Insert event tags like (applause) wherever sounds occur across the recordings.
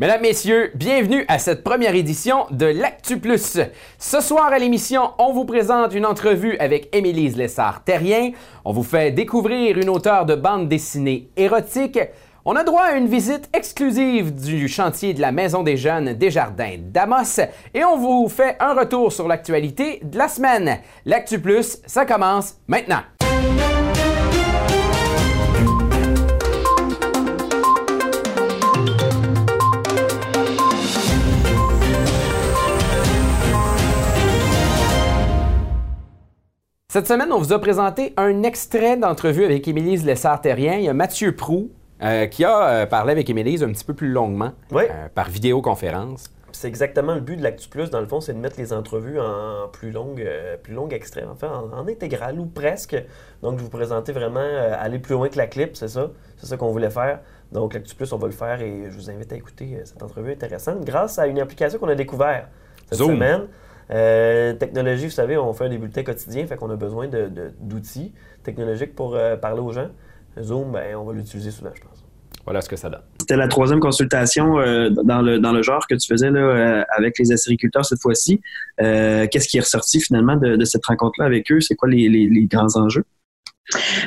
Mesdames, Messieurs, bienvenue à cette première édition de l'Actu Plus. Ce soir à l'émission, on vous présente une entrevue avec Émilise Lessard-Terrien. On vous fait découvrir une auteure de bande dessinée érotique. On a droit à une visite exclusive du chantier de la Maison des Jeunes des Jardins d'Amos et on vous fait un retour sur l'actualité de la semaine. L'Actu Plus, ça commence maintenant. Cette semaine, on vous a présenté un extrait d'entrevue avec Émilise Lessard-Terrien. Il y a Mathieu Prou euh, qui a euh, parlé avec Émilise un petit peu plus longuement Oui. euh, par vidéoconférence. C'est exactement le but de l'Actu Plus, dans le fond, c'est de mettre les entrevues en plus longue, plus longue extrait, en fait, en, en intégrale ou presque. Donc, de vous présenter vraiment, aller plus loin que la clip, c'est ça? C'est ça qu'on voulait faire. Donc, l'Actu Plus, on va le faire et je vous invite à écouter cette entrevue intéressante grâce à une application qu'on a découvert cette Zoom. semaine. Euh, technologie, vous savez, on fait des bulletins quotidiens, fait qu'on a besoin de- de- d'outils technologiques pour euh, parler aux gens. Zoom, ben, on va l'utiliser souvent, je pense. Voilà ce que ça donne. C'était la troisième consultation euh, dans, le, dans le genre que tu faisais là, euh, avec les acériculteurs cette fois-ci. Euh, Qu'est-ce qui est ressorti finalement de, de cette rencontre-là avec eux? C'est quoi les, les- les grands enjeux?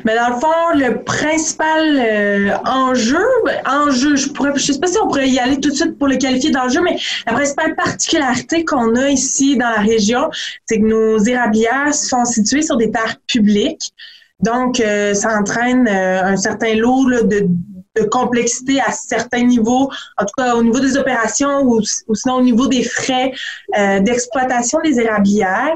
Mais dans le fond, le principal euh, enjeu, enjeu, je pourrais, je sais pas si on pourrait y aller tout de suite pour le qualifier d'enjeu, mais la principale particularité qu'on a ici dans la région, c'est que nos érablières sont situées sur des terres publiques. Donc, euh, ça entraîne euh, un certain lot là, de, de complexité à certains niveaux, en tout cas au niveau des opérations ou, sinon au niveau des frais euh, d'exploitation des érablières.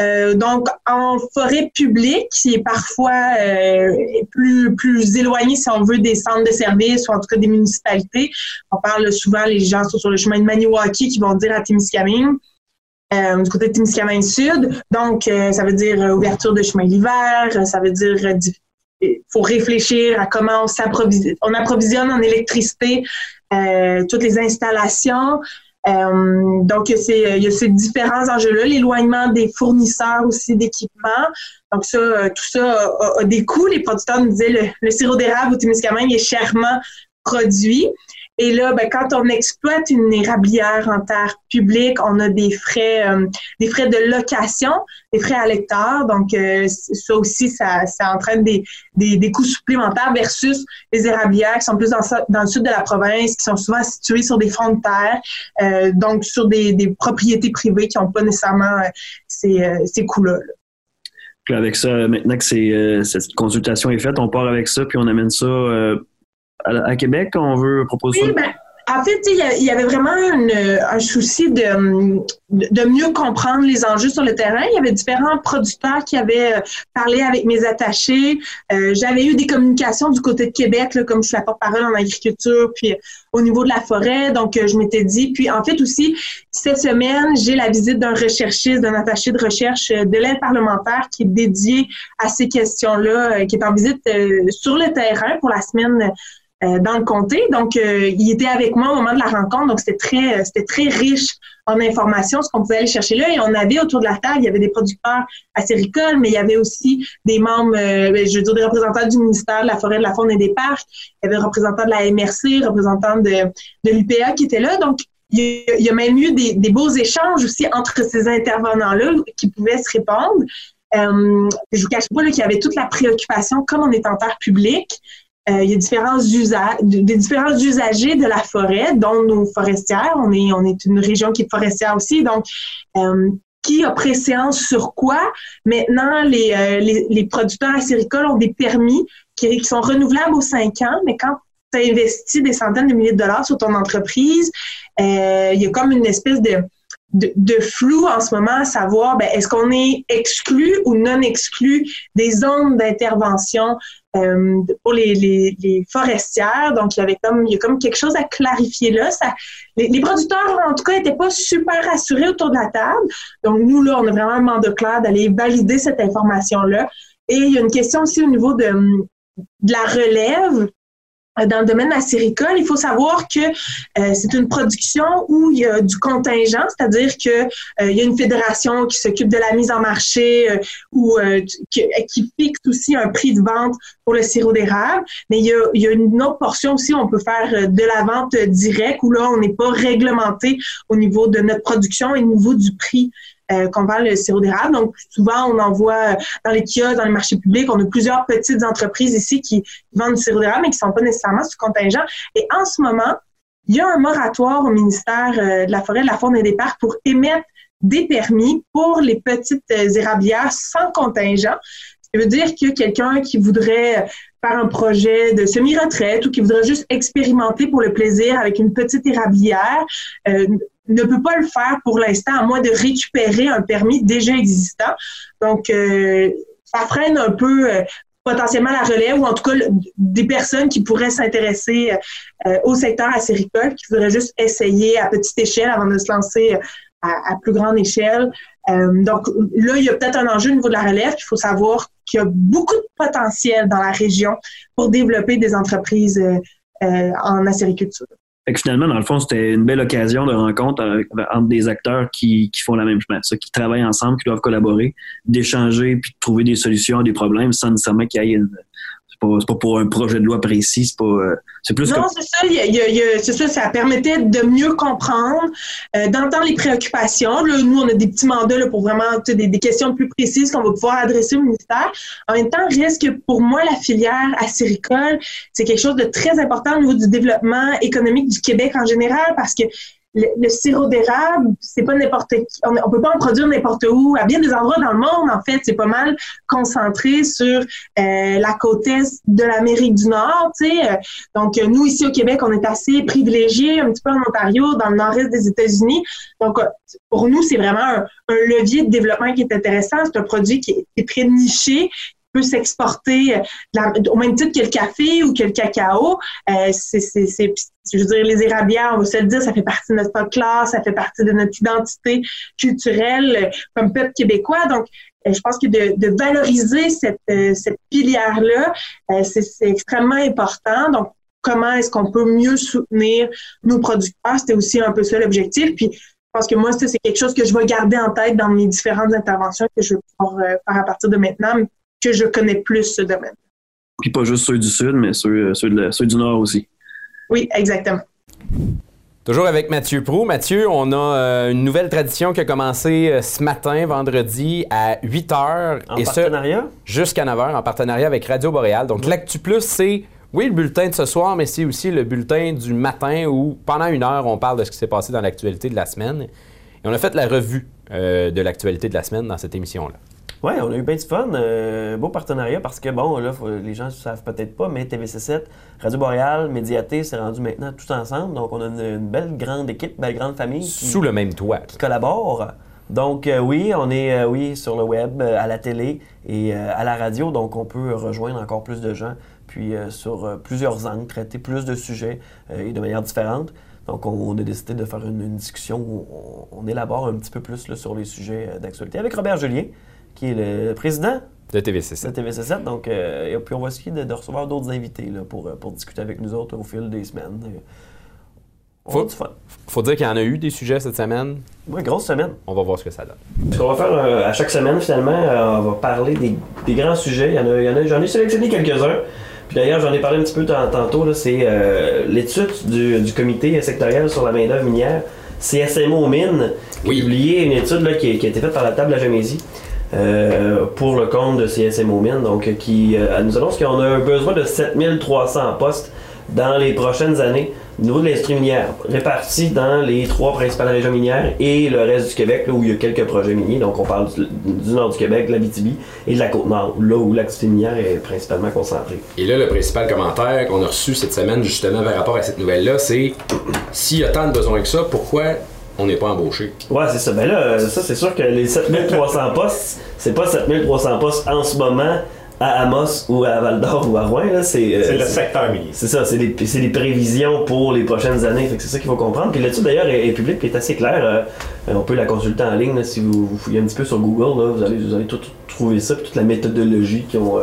Euh, donc, en forêt publique, qui est parfois euh, plus, plus éloigné, si on veut, des centres de services ou en tout cas des municipalités. On parle souvent, les gens sont sur le chemin de Maniwaki qui vont dire à Témiscamingue, euh, du côté de Témiscamingue Sud. Donc, ça veut dire ouverture de chemin l'hiver, ça veut dire faut réfléchir à comment on s'approvisionne, on approvisionne en électricité euh, toutes les installations. Euh, donc, c'est- il y a ces différents enjeux-là, l'éloignement des fournisseurs aussi d'équipements. Donc, ça, euh, tout ça a, a des coûts. Les producteurs nous disaient le, le sirop d'érable au Témiscamingue est chèrement produit. Et là, ben, quand on exploite une érablière en terre publique, on a des frais, euh, des frais de location, des frais à l'hectare. Donc, euh, ça aussi, ça, entraîne des, des, des coûts supplémentaires versus les érablières qui sont plus dans, dans le sud de la province, qui sont souvent situées sur des fonds de terre, euh, donc sur des, propriétés privées qui n'ont pas nécessairement ces, ces coûts-là. là. Avec ça, maintenant que cette consultation est faite, on part avec ça, puis on amène ça à, à Québec. On veut proposer Oui, ça? ben, en fait, il y avait vraiment une- un souci de, de mieux comprendre les enjeux sur le terrain. Il y avait différents producteurs qui avaient euh, parlé avec mes attachés. Euh, J'avais eu des communications du côté de Québec, là, comme je suis la porte-parole en agriculture, puis euh, au niveau de la forêt. Donc, je m'étais dit. Puis, en fait, aussi, cette semaine, j'ai la visite d'un recherchiste, d'un attaché de recherche de l'aide parlementaire qui est dédié à ces questions-là, qui est en visite sur le terrain pour la semaine euh, dans le comté. Donc, euh, il était avec moi au moment de la rencontre. Donc, c'était très, euh, c'était très riche en informations, ce qu'on pouvait aller chercher là. Et on avait autour de la table, il y avait des producteurs acéricoles, mais il y avait aussi des membres, euh, ben, je veux dire, des représentants du ministère de la Forêt, de la Faune et des Parcs. Il y avait des représentants de la MRC, représentants de, de l'UPA qui étaient là. Donc, il y a, même eu des, des beaux échanges aussi entre ces intervenants-là qui pouvaient se répondre. Euh, je vous cache pas qu'il y avait toute la préoccupation, comme on est en terre publique, euh, il y a différents usages, des différents usagers de la forêt, dont nos forestières. On est, on est une région qui est forestière aussi, donc euh, qui a préséance sur quoi? Maintenant, les, euh, les, les producteurs acéricoles ont des permis qui, qui sont renouvelables aux cinq ans, mais quand tu as investi des centaines de milliers de dollars sur ton entreprise, euh, il y a comme une espèce de, de, de flou en ce moment à savoir ben, est-ce qu'on est exclu ou non exclu des zones d'intervention euh, pour les, les, les, forestières? Donc, il y avait comme, il y a comme quelque chose à clarifier là. Ça, les, les, producteurs, en tout cas, n'étaient pas super rassurés autour de la table. Donc, nous, là, on a vraiment un mandat clair d'aller valider cette information-là. Et il y a une question aussi au niveau de, de la relève. Dans le domaine acéricole, il faut savoir que euh, c'est une production où il y a du contingent, c'est-à-dire que euh, il y a une fédération qui s'occupe de la mise en marché euh, ou qui, qui, fixe aussi un prix de vente pour le sirop d'érable. Mais il y, a, il y a une autre portion aussi où on peut faire de la vente directe où là on n'est pas réglementé au niveau de notre production et au niveau du prix euh, qu'on vend le sirop d'érable. Donc, souvent, on en voit dans les kiosques, dans les marchés publics. On a plusieurs petites entreprises ici qui vendent du sirop d'érable, mais qui ne sont pas nécessairement sous contingent. Et en ce moment, il y a un moratoire au ministère euh, de la Forêt, de la Faune et des Parcs pour émettre des permis pour les petites euh, érablières sans contingent. Ça veut dire que quelqu'un qui voudrait faire un projet de semi-retraite ou qui voudrait juste expérimenter pour le plaisir avec une petite érablière euh, ne peut pas le faire pour l'instant à moins de récupérer un permis déjà existant. Donc, euh, ça freine un peu euh, potentiellement la relève ou en tout cas des personnes qui pourraient s'intéresser au secteur acéricole, qui voudraient juste essayer à petite échelle avant de se lancer à, plus grande échelle. Euh, donc là, il y a peut-être un enjeu au niveau de la relève. Il faut savoir qu'il y a beaucoup de potentiel dans la région pour développer des entreprises euh, euh, en acériculture. finalement, dans le fond, c'était une belle occasion de rencontre entre des acteurs qui, font la même chose, qui travaillent ensemble, qui doivent collaborer, d'échanger puis de trouver des solutions à des problèmes sans nécessairement qu'il y ait une, c'est pas, pour un projet de loi précis, c'est pas. Euh, c'est plus. Non, c'est ça. c'est ça. Ça permettait de mieux comprendre, euh, d'entendre les préoccupations. Là, nous, on a des petits mandats là, pour vraiment des, des questions plus précises qu'on va pouvoir adresser au ministère. En même temps, risque pour moi la filière acéricole, c'est quelque chose de très important au niveau du développement économique du Québec en général parce que le, sirop d'érable, c'est pas n'importe qui. On, on, peut pas en produire n'importe où. À bien des endroits dans le monde, en fait, c'est pas mal concentré sur euh, la côte est de l'Amérique du Nord. Tu sais. Donc, nous, ici au Québec, on est assez privilégiés, un petit peu en Ontario, dans le nord-est des États-Unis. Donc, pour nous, c'est vraiment un, levier de développement qui est intéressant. C'est un produit qui est très niché, peut s'exporter euh, au même titre que le café ou que le cacao. Euh, c'est, je veux dire, les érablières, on va se le dire, ça fait partie de notre folklore, ça fait partie de notre identité culturelle euh, comme peuple québécois. Donc, je pense que de, valoriser cette, cette filière-là, c'est, extrêmement important. Donc, comment est-ce qu'on peut mieux soutenir nos producteurs? C'était aussi un peu ça l'objectif. Puis, je pense que moi, c'est quelque chose que je vais garder en tête dans mes différentes interventions que je vais pouvoir faire à partir de maintenant, que je connais plus ce domaine. Puis pas juste ceux du Sud, mais ceux, ceux, du Nord aussi. Oui, exactement. Toujours avec Mathieu Prou. Mathieu, on a euh, une nouvelle tradition qui a commencé euh, ce matin, vendredi, à 8 h. En et partenariat? Jusqu'à 9 h, en partenariat avec Radio Boréal. Donc, l'Actu Plus, c'est, oui, le bulletin de ce soir, mais c'est aussi le bulletin du matin où, pendant une heure, on parle de ce qui s'est passé dans l'actualité de la semaine. Et on a fait la revue euh, de l'actualité de la semaine dans cette émission-là. Oui, on a eu bien du fun. Euh, beau partenariat parce que, bon, là, les gens ne savent peut-être pas, mais TVC7, Radio Boréal, Médiaté, c'est rendu maintenant tout ensemble. Donc, on a une, belle grande équipe, belle grande famille. Sous le même toit. Qui collabore. Donc, euh, oui, on est euh, oui, sur le web, à la télé et à la radio. Donc, on peut rejoindre encore plus de gens, puis sur plusieurs angles, traiter plus de sujets et de manière différente. Donc, on, a décidé de faire une, discussion où on, élabore un petit peu plus sur les sujets d'actualité avec Robert Julien, qui est le président de TVC7. De TVC7. Donc, euh, et puis on va essayer de, recevoir d'autres invités là, pour, euh, pour discuter avec nous autres au fil des semaines. On faut, fun. faut dire qu'il y en a eu des sujets cette semaine. Oui, grosse semaine. On va voir ce que ça donne. Ce qu'on va faire euh, à chaque semaine, finalement, on va parler des, des, grands sujets. Il y en a, il y en a, j'en ai sélectionné quelques-uns. Puis d'ailleurs, j'en ai parlé un petit peu tantôt. C'est l'étude du, du, comité sectoriel sur la main-d'œuvre minière, CSMO Mine, qui a publié une étude là, qui, qui, a été faite par la table de la. Euh, pour le compte de CSMO donc qui euh, nous annonce qu'on a besoin de 7300 postes dans les prochaines années au niveau de l'industrie minière, répartis dans les trois principales régions minières et le reste du Québec, là où il y a quelques projets miniers. Donc on parle du, nord du Québec, de la BTB et de la Côte-Nord, là où l'activité minière est principalement concentrée. Et là, le principal commentaire qu'on a reçu cette semaine justement par rapport à cette nouvelle-là, c'est s'il y a tant de besoins que ça, pourquoi on n'est pas embauché. Ouais, c'est ça. Ben là, euh, ça, c'est sûr que les 7300 postes, c'est pas 7300 postes en ce moment à Amos ou à Val d'Or ou à Rouen. Euh, c'est le secteur minier. C'est ça, c'est des, prévisions pour les prochaines années. c'est ça qu'il faut comprendre. Puis là-dessus, d'ailleurs, est, est public et est assez clair. Euh, on peut la consulter en ligne si vous, fouillez un petit peu sur Google. vous, allez, vous allez tout trouver ça, puis toute la méthodologie qui ont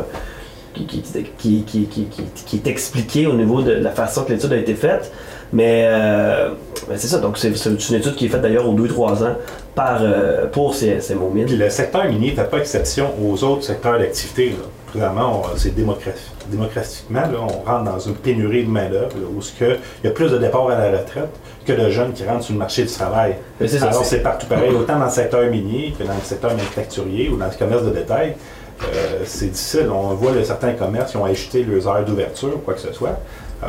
qui, qui, qui, qui, qui, qui est expliqué au niveau de la façon que l'étude a été faite. Mais, euh, mais c'est ça, donc c'est une étude qui est faite d'ailleurs aux 2-3 ans par, euh, pour ces, ces mines. Puis le secteur minier ne fait pas exception aux autres secteurs d'activité. Présentement, c'est démocra- démocratiquement, là, on rentre dans une pénurie de main-d'œuvre où que, il y a plus de départs à la retraite que de jeunes qui rentrent sur le marché du travail. Ça, Alors, c'est- c'est partout pareil, autant dans le secteur minier que dans le secteur manufacturier ou dans le commerce de détail. Euh, c'est difficile. On voit là, certains commerces qui ont ajouté leurs heures d'ouverture ou quoi que ce soit.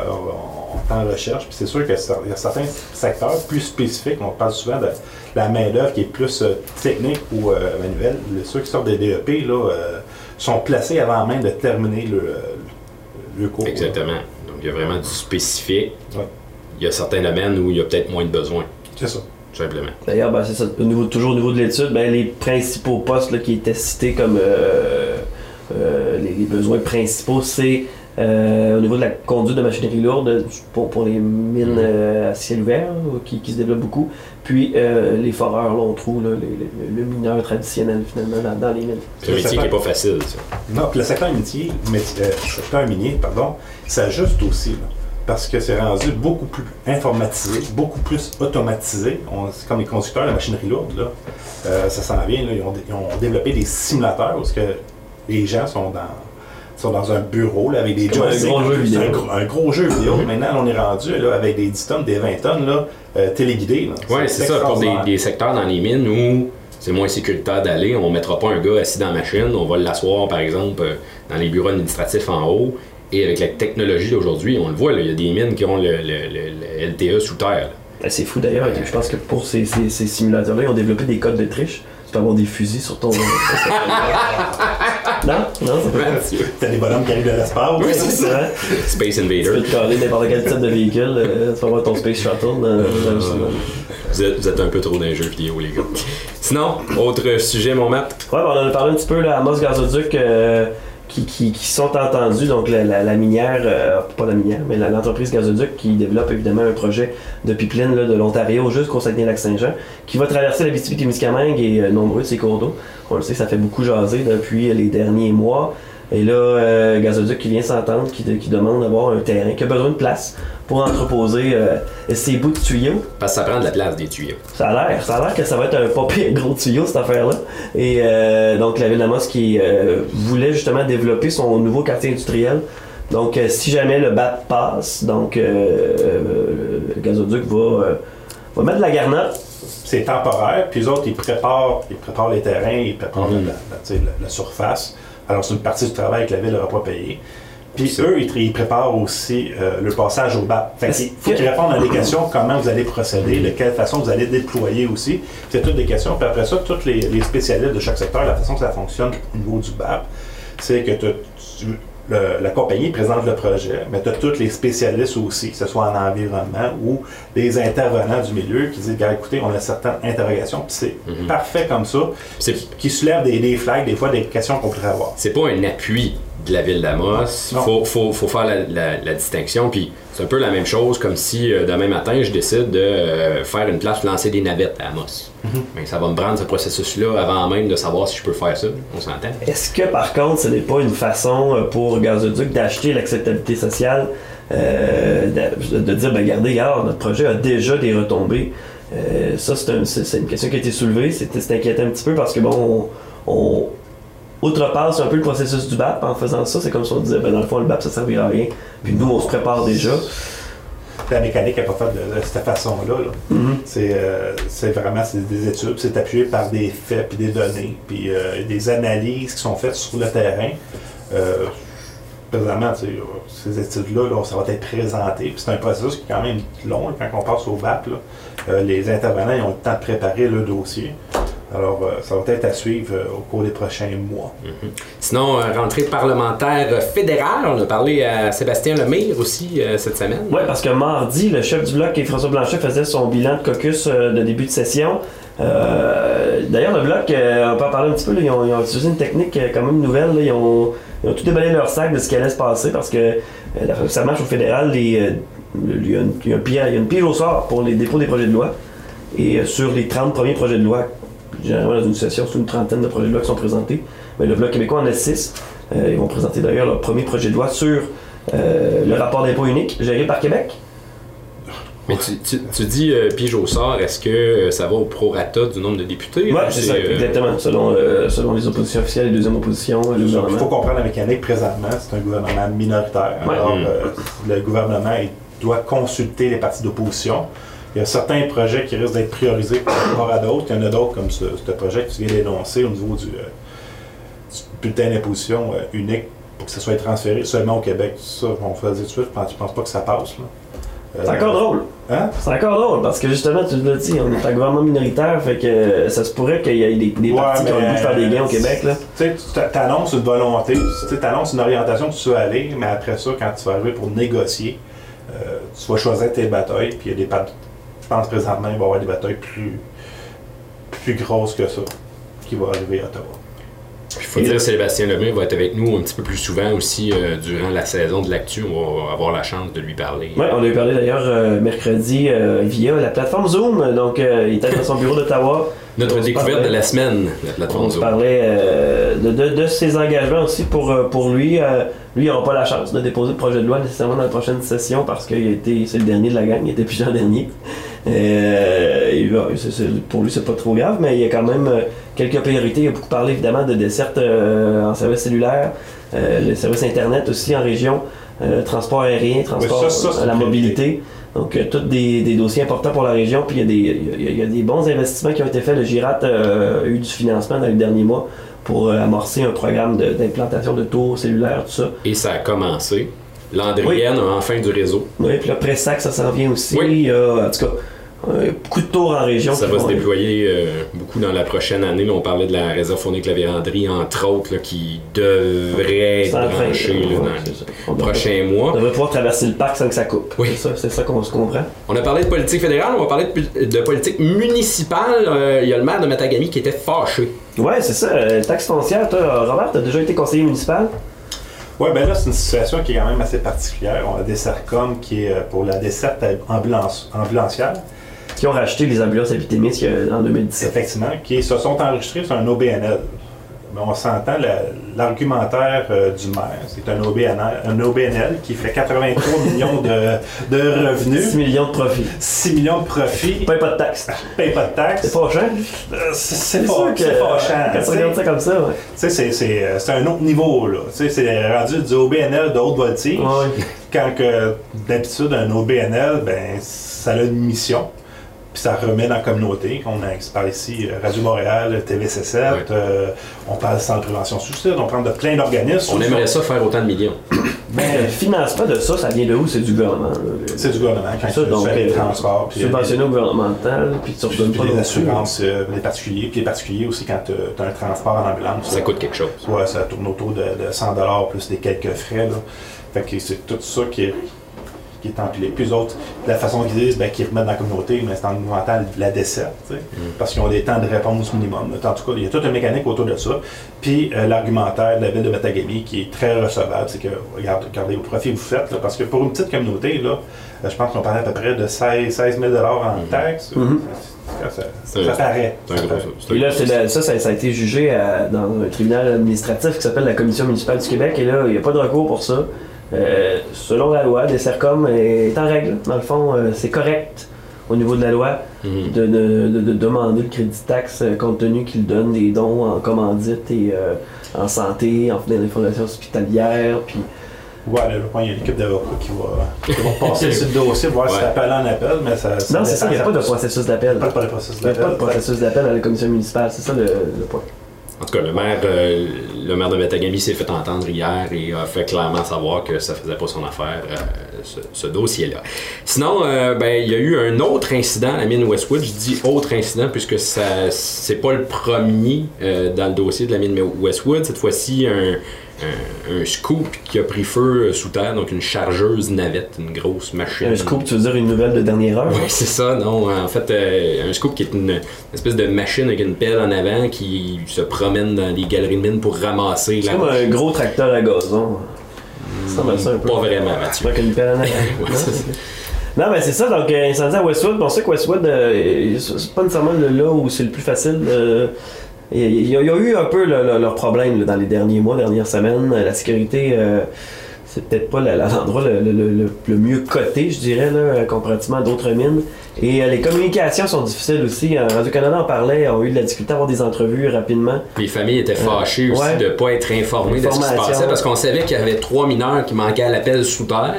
Alors, on, on est en recherche. Puis c'est sûr qu'il y a certains secteurs plus spécifiques. On parle souvent de la main-d'œuvre qui est plus euh, technique ou euh, manuelle. Le- Ceux qui sortent des DEP là, euh, sont placés avant même de terminer le, euh, le cours. Exactement. Donc, il y a vraiment du spécifique. Ouais. Il y a certains domaines où il y a peut-être moins de besoins, C'est ça. tout simplement. D'ailleurs, ben, c'est ça. Au niveau, toujours au niveau de l'étude, ben, les principaux postes là, qui étaient cités comme euh, euh, les, les besoins principaux, c'est euh, au niveau de la conduite de machinerie lourde pour, pour les mines euh, à ciel ouvert là, qui, qui se développent beaucoup. Puis euh, les foreurs, là, on trouve là, les- les- le mineur traditionnel finalement dans, dans les mines. C'est un métier qui n'est pas facile, ça. Non, puis le secteur minier, euh, secteur minier, pardon, s'ajuste aussi. là, parce que c'est rendu beaucoup plus informatisé, beaucoup plus automatisé. On- C'est comme les conducteurs de machinerie lourde, là. Euh, ça s'en vient, là, ils, ont, ils ont développé des simulateurs où ce que les gens sont dans, sont dans un bureau là, avec des comme un gros jeu C'est vidéo. Un, gros- un gros jeu vidéo. Maintenant, on est rendu là, avec des 10 tonnes, des 20 tonnes là, euh, téléguidées. Oui, c'est ça. Pour des, secteurs dans les mines où c'est moins sécuritaire d'aller, on ne mettra pas un gars assis dans la machine, on va l'asseoir, par exemple, euh, dans les bureaux administratifs en haut. Et avec la technologie d'aujourd'hui, on le voit, là, il y a des mines qui ont le, le- le- le LTE sous terre. Ben, c'est fou d'ailleurs. Je pense que pour ces, ces- ces simulateurs-là, ils ont développé des codes de triche. Tu peux avoir des fusils sur ton. (laughs) (laughs) non? Non, ça. T'as des bonhommes qui arrivent de l'espace. Oui, c'est C'est vrai. Space Tu peux Invader. te coller n'importe quel type de véhicule, euh, tu vas avoir ton Space Shuttle dans, dans le salon. Vous êtes, vous êtes un peu trop dans les jeux vidéo, les gars. Sinon, autre sujet, mon Matt. Ouais, on en a parlé un petit peu là, à Moss Gazoduc euh, qui, qui, qui sont entendus, donc la, minière, euh, pas la minière, mais l'entreprise Gazoduc qui développe évidemment un projet de pipeline de l'Ontario jusqu'au Saguenay-Lac-Saint-Jean qui va traverser la Abitibi-Témiscamingue et euh, nombreux de ses cours d'eau. On le sait, ça fait beaucoup jaser depuis les derniers mois. Et là, euh, Gazoduc qui vient s'entendre, qui, de- qui demande d'avoir un terrain, qui a besoin de place pour entreposer euh, ses bouts de tuyaux. Parce que ça prend de la place des tuyaux. Ça a l'air, ça a l'air que ça va être un pas pire gros tuyau cette affaire-là. Et euh, donc la ville d'Amos qui euh, voulait justement développer son nouveau quartier industriel. Donc euh, si jamais le BAP passe, donc euh, euh, le gazoduc va, euh, va mettre de la garnotte. c'est temporaire, puis les autres, ils préparent, ils préparent les terrains, ils préparent la, la- tu sais, la- la surface. Alors, c'est une partie du travail que la ville n'aura pas payé. Puis eux, ils, préparent aussi euh, le passage au BAP. Fait qu'il faut qu'ils répondent à des questions, comment vous allez procéder, de quelle façon vous allez déployer aussi. C'est toutes des questions. Puis après ça, tous les, les spécialistes de chaque secteur, la façon que ça fonctionne au niveau du BAP, c'est que tu- le- la compagnie présente le projet, mais tu as tous les spécialistes aussi, que ce soit en environnement ou des intervenants du milieu qui disent écoutez, on a certaines interrogations, puis c'est Mhm. parfait comme ça, qui soulève des, des flags, des fois des questions qu'on pourrait avoir. c'est pas un appui de la ville d'Amos. Non. Faut, faut, faut faire la, la- la distinction. Puis c'est un peu la même chose comme si euh, demain matin je décide de euh, faire une place lancer des navettes à Amos. Ben, ça va me prendre ce processus-là avant même de savoir si je peux faire ça. On s'entend? Est-ce que par contre ce n'est pas une façon euh, pour Gazoduc d'acheter l'acceptabilité sociale, euh, de, de dire ben regardez, regarde, notre projet a déjà des retombées. Ça c'est un- c'est c'est une question qui a été soulevée, c'était c'est inquiétant un petit peu parce que bon on, on outrepasse un peu le processus du BAP en faisant ça, c'est comme si on disait ben dans le fond le BAP ça servira à rien, puis nous on se prépare déjà. La mécanique n'est pas faite de, de cette façon-là. là. Mhm. C'est euh, c'est vraiment des études, c'est appuyé par des faits, puis des données, puis euh, des analyses qui sont faites sur le terrain. Euh, présentement, ces études-là, là, ça va être présenté. C'est un processus qui est quand même long quand on passe au BAP. là. Euh, les intervenants ils ont le temps de préparer le dossier. Alors, euh, ça va être à suivre euh, au cours des prochains mois. Sinon, euh, rentrée parlementaire fédérale, on a parlé à Sébastien Lemire aussi euh, cette semaine. Oui, parce que mardi, le chef du bloc, François Blanchet, faisait son bilan de caucus euh, de début de session. Euh, D'ailleurs, le bloc, on peut en parler un petit peu, là, ils, ont, ils ont utilisé une technique quand même nouvelle. là. ils, ont, ils ont tout déballé leur sac de ce qui allait se passer parce que ça marche au fédéral, les, il, y a une, il y a un pire- il y a une pile au sort pour les dépôts des projets de loi. Et sur les 30 premiers projets de loi, généralement dans une session, c'est une trentaine de projets de loi qui sont présentés. Mais le Bloc québécois en a 6. Euh, ils vont présenter d'ailleurs leur premier projet de loi sur euh, le rapport d'impôt unique géré par Québec. Mais tu, tu- tu dis euh, pige au sort, est-ce que euh, ça va au prorata du nombre de députés? Ouais, ou c'est ça, euh, exactement. Selon, euh, selon les oppositions officielles et deuxième opposition, euh, le Il faut comprendre la mécanique présentement, c'est un gouvernement minoritaire. Ouais. Alors, Mm. euh, le gouvernement il doit consulter les partis d'opposition. Il y a certains projets qui risquent d'être priorisés par rapport à d'autres. Il y en a d'autres, comme ce, ce projet que tu viens d'énoncer au niveau du, euh, du bulletin d'imposition euh, unique pour que ça soit transféré seulement au Québec. Ça, on fait dire tout de suite, je pense, pas que ça passe. là. Euh, C'est encore drôle. Hein? C'est encore drôle parce que justement, tu l'as dit, on est un gouvernement minoritaire, fait que ça se pourrait qu'il y ait des, des Ouais, partis qui ont le goût de faire des gains au Québec. Là. Tu annonces une volonté, tu annonces une orientation que tu veux aller, mais après ça, quand tu vas arriver pour négocier, euh, tu vas choisir tes batailles, puis il y a des. Je pense présentement, il va y avoir des batailles plus, plus grosses que ça qui vont arriver à Ottawa? Il faut dire que Sébastien Lemay va être avec nous un petit peu plus souvent aussi euh, durant la saison de l'actu. On va avoir la chance de lui parler. Ouais, on a eu parlé d'ailleurs euh, mercredi euh, via la plateforme Zoom, donc euh, il était dans son bureau d'Ottawa. Notre On découverte parlait- de la semaine, la On plateforme se Zoom. parlait euh, de, de, de ses engagements aussi pour, pour lui. Euh, lui, il n'aura pas la chance de déposer le projet de loi nécessairement dans la prochaine session parce qu'il a été, c'est le dernier de la gang, il était plus dernier. Euh, il va- pour lui, c'est pas trop grave, mais il y a quand même euh, quelques priorités. Il a beaucoup parlé évidemment de dessertes euh, en service cellulaire, euh, le service internet aussi en région, euh, transport aérien, transport ça, la mobilité. Donc, euh, tous des, des dossiers importants pour la région. Puis, il y, a des, il y a- il y a des bons investissements qui ont été faits. Le GIRAT euh, a eu du financement dans les derniers mois pour euh, amorcer un programme de- d'implantation de, tours cellulaires, tout ça. Et ça a commencé. Landrienne a enfin du réseau. Oui, puis le Pressac, ça s'en vient aussi. Oui. En tout cas, beaucoup de tours en région. Ça va se déployer euh, beaucoup dans la prochaine année. Là, on parlait de la réserve fournie clavéranderie, entre autres, là, qui devrait là, ouais, dans. On les prochains On mois. devrait pouvoir traverser le parc sans que ça coupe. Oui. C'est ça, qu'on se comprend. On a parlé de politique fédérale, on va parler de, politique municipale. Euh, Il y a le maire de Matagami qui était fâché. Ouais, c'est ça. euh, taxe foncière, toi, Robert, t'as déjà été conseiller municipal? Oui, ben là, c'est une situation qui est quand même assez particulière. On a des CERCOM qui est euh, pour la desserte ambulance, ambulancière, Qui ont racheté les ambulances épidémiques euh, en 2017. effectivement, qui se sont enregistrés sur un OBNL. Mais on s'entend la- l'argumentaire euh, du maire. C'est un OBNL, un OBNL qui fait 83 (laughs) millions de, de revenus, 6 millions de profits. 6 millions de profits, Paye pas de taxes. paye pas de taxes. C'est pas cher. Euh, C'est c'est sûr que- c'est fâchant. Quand tu regardes ça comme ça, ouais. Tu sais, c'est- un autre niveau, là. Tu sais, c'est rendu du OBNL de haute voltige. Ouais. Quand d'habitude, un OBNL, ben, ça a une mission. Puis ça remet dans la communauté. On a parle ici Radio Montréal, TVC7, Ouais. euh, on parle Centre de prévention suicide, on parle de plein d'organismes. On aimerait ça faire autant de millions. (coughs) Mais le financement de ça, ça vient de où? C'est du gouvernement. C'est du gouvernement quand Ça, tu donc, fais les euh, transports. puis, euh, Subventionné au gouvernemental, puis tu redonnes puis pas les assurances, euh, les particuliers. Puis les particuliers aussi, quand tu as un transport en ambulance. Ça coûte quelque chose. Ouais, ça tourne autour de, de 100 plus des quelques frais. Là. Fait que c'est tout ça qui est, qui est empilé. Puis eux autres, la façon qu'ils disent, ben, qu'ils remettent dans la communauté, mais c'est en augmentant la desserte, sais, parce qu'ils ont des temps de réponse minimum. En tout cas, il y a toute une mécanique autour de ça. Puis euh, l'argumentaire de la ville de Matagami qui est très recevable, c'est que, regarde, regardez au profit que vous faites, là, parce que pour une petite communauté, là, euh, je pense qu'on parlait à peu près de 16, 16 000 en taxes. Mhm. Ça, paraît. Un là, la- ça, ça, ça a été jugé à- dans un tribunal administratif qui s'appelle la Commission municipale du Québec. Et là, il n'y a pas de recours pour ça. Euh, selon la loi, des CERCOM est en règle. Dans le fond, euh, c'est correct au niveau de la loi Mhm. de, de- de- de demander le crédit de taxe euh, compte tenu qu'il donne des dons en commandite et euh, en santé, en dans les fondations hospitalières. Puis Ouais, là, je pense qu'il y a l'équipe d'avocats qui va, qui va (laughs) passer sur le dossier, voir si Ouais. ça appelle en appel, mais ça. non, c'est ça, il n'y a pas de processus d'appel. Pas de processus Il n'y a pas de d'appel. processus d'appel à la commission municipale. C'est ça le, le point. En tout cas, le maire, euh, le maire de Matagami s'est fait entendre hier et a fait clairement savoir que ça faisait pas son affaire, euh, ce, ce dossier-là. Sinon, euh, ben, il y a eu un autre incident à la mine Westwood. Je dis autre incident puisque ça, c'est pas le premier euh, dans le dossier de la mine Westwood. Cette fois-ci, un, un, un scoop qui a pris feu sous terre, donc une chargeuse navette, une grosse machine. Un scoop, tu veux dire une nouvelle de dernière heure? Oui, c'est ça, non. En fait, euh, un scoop qui est une espèce de machine avec une pelle en avant qui se promène dans les galeries de mines pour ramasser C'est comme un gros tracteur à gazon. Ça ressemble à ça un peu. Pas vraiment, Mathieu. Avec une pelle en avant. (laughs) Ouais, Non? mais c'est ça, donc euh, incendie à Westwood. On sait que Westwood, euh, c'est pas nécessairement là où c'est le plus facile de, Il y, a, eu un peu le- le- leurs problèmes dans les derniers mois, dernières semaines. La sécurité, euh, c'est peut-être pas l'endroit le, mieux coté, je dirais, là, comparativement à d'autres mines. Et euh, les communications sont difficiles aussi. Euh, Radio-Canada en parlait, ont eu de la difficulté à avoir des entrevues rapidement. Les familles étaient fâchées aussi ouais. de ne pas être informées de ce qui se passait parce qu'on savait qu'il y avait trois mineurs qui manquaient à l'appel sous terre.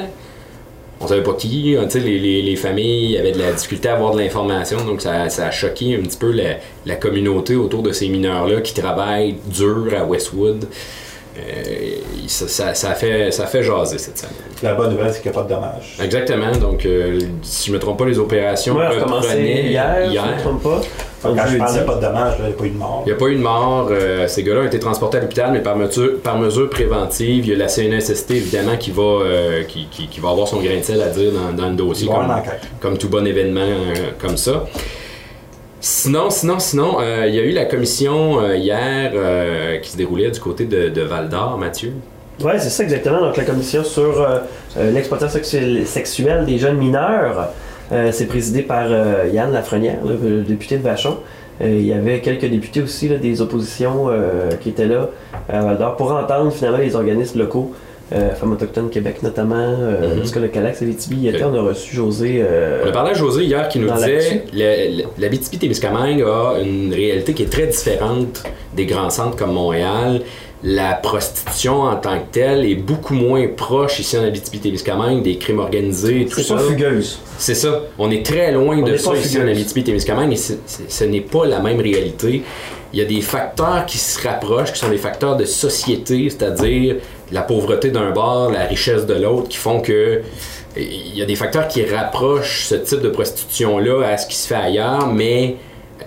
On savait pas qui. Sais, les, les- les familles avaient de la difficulté à avoir de l'information, donc ça, ça a choqué un petit peu la, la communauté autour de ces mineurs-là qui travaillent dur à Westwood. Euh, ça, ça- ça a fait, ça a fait jaser cette semaine. La bonne nouvelle, c'est qu'il n'y a pas de dommages. Exactement. Donc, euh, si je me trompe pas, les opérations a reprenaient hier, si je ne me trompe pas. Quand je parle jeudi. de pas de dommages, il n'y a pas eu de mort. Il n'y a pas eu de mort. euh, ces gars-là ont été transportés à l'hôpital, mais par mesure, par mesure préventive. Il y a la CNSST, évidemment, qui va, euh, qui, qui- qui va avoir son grain de sel à dire dans, dans le Il dossier, comme, tout bon événement euh, comme ça. Sinon, sinon, sinon, euh, il y a eu la commission euh, hier euh, qui se déroulait du côté de, Val d'Or, Mathieu. Oui, c'est ça exactement. Donc la commission sur l'exploitation sexuelle, des jeunes mineurs, c'est présidé par Yann Lafrenière, le député de Vachon. Il y avait quelques députés aussi des oppositions qui étaient là à Val d'Or pour entendre finalement les organismes locaux, euh, Femmes autochtones Québec notamment, euh, Mhm. le Calax et l'Itibi y était. On a reçu José. euh, On a parlé à José hier qui nous disait le- le- la BTP-Témiscamingue a une réalité qui est très différente des grands centres comme Montréal. La prostitution en tant que telle est beaucoup moins proche ici en Abitibi-Témiscamingue des crimes organisés et tout c'est ça. fugueuse. C'est ça. On est très loin On de ça ici en. Abitibi-Témiscamingue et ce n'est pas la même réalité. Il y a des facteurs qui se rapprochent, qui sont des facteurs de société, c'est-à-dire la pauvreté d'un bord, la richesse de l'autre, qui font que il y a des facteurs qui rapprochent ce type de prostitution-là à ce qui se fait ailleurs, mais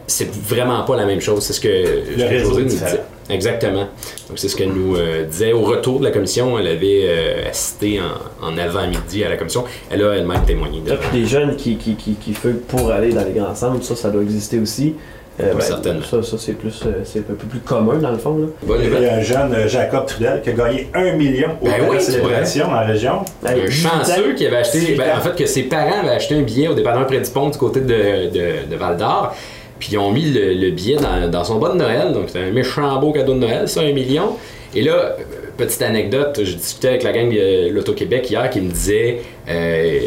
c'est vraiment pas la même chose. C'est ce que José nous disait. Exactement. Donc c'est ce qu'elle nous euh, disait. Au retour de la commission, elle avait euh, assisté en, en avant-midi à la commission. Elle a elle-même témoigné. de- des jeunes qui, qui, qui, qui feuillent pour aller dans les grands centres, ça, ça doit exister aussi. Euh, certainement. Ça, ça c'est plus, euh, c'est un peu plus commun dans le fond. Là. Il y a un jeune euh, Jacob Trudel qui a gagné un million au Ben oui, de célébration dans la région. Hey, Un 18 ans, chanceux qui avait acheté, 18 ben, en fait, que ses parents avaient acheté un billet au dépanneur près du pont du côté de, de, de Val d'Or. Puis ils ont mis le, le billet dans, dans son bas de Noël. Donc c'était un méchant beau cadeau de Noël, ça, un million. Et là, petite anecdote, je discutais avec la gang de l'Auto-Québec hier qui me disait euh,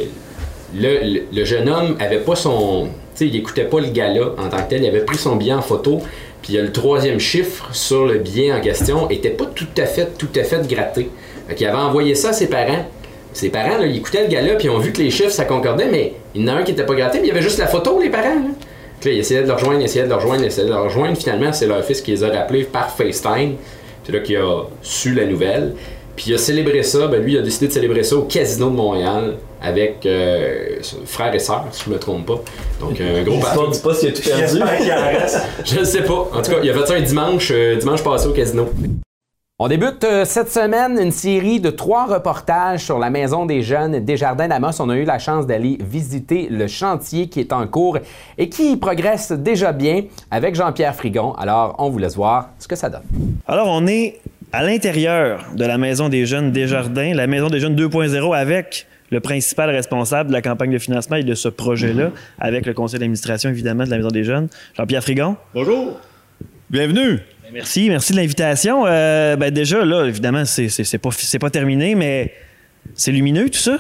le, le- le jeune homme avait pas son. Il écoutait pas le gala en tant que tel. Il avait pris son billet en photo. Puis le troisième chiffre sur le billet en question était pas tout à fait, tout à fait gratté. Il avait envoyé ça à ses parents. Ses parents, ils écoutaient le gala, puis ils ont vu que les chiffres, ça concordait, mais il y en a un qui était pas gratté, mais il y avait juste la photo, les parents. Là, ils essayaient de le rejoindre, ils essayaient de le rejoindre, ils essayaient de le rejoindre. Finalement, c'est leur fils qui les a rappelés par FaceTime. C'est là qu'il a su la nouvelle. Puis il a célébré ça, ben lui, il a décidé de célébrer ça au Casino de Montréal avec euh, frère et sœur, si je me trompe pas. Donc, un gros On party. ne dit pas s'il a tout perdu. (laughs) Je ne sais pas. En tout cas, il a fait ça un dimanche, euh, dimanche passé au casino. On débute euh, cette semaine une série de trois reportages sur la Maison des Jeunes des Jardins d'Amos. On a eu la chance d'aller visiter le chantier qui est en cours et qui progresse déjà bien avec Jean-Pierre Frigon. Alors, on vous laisse voir ce que ça donne. Alors, on est à l'intérieur de la Maison des Jeunes Desjardins, la Maison des Jeunes 2.0 avec le principal responsable de la campagne de financement et de ce projet-là, avec le conseil d'administration, évidemment, de la Maison des Jeunes, Jean-Pierre Frigon. Bonjour. Bienvenue. Merci, merci de l'invitation. Euh, ben déjà, là, évidemment, c'est, c'est, c'est pas, c'est pas terminé, mais c'est lumineux, tout ça?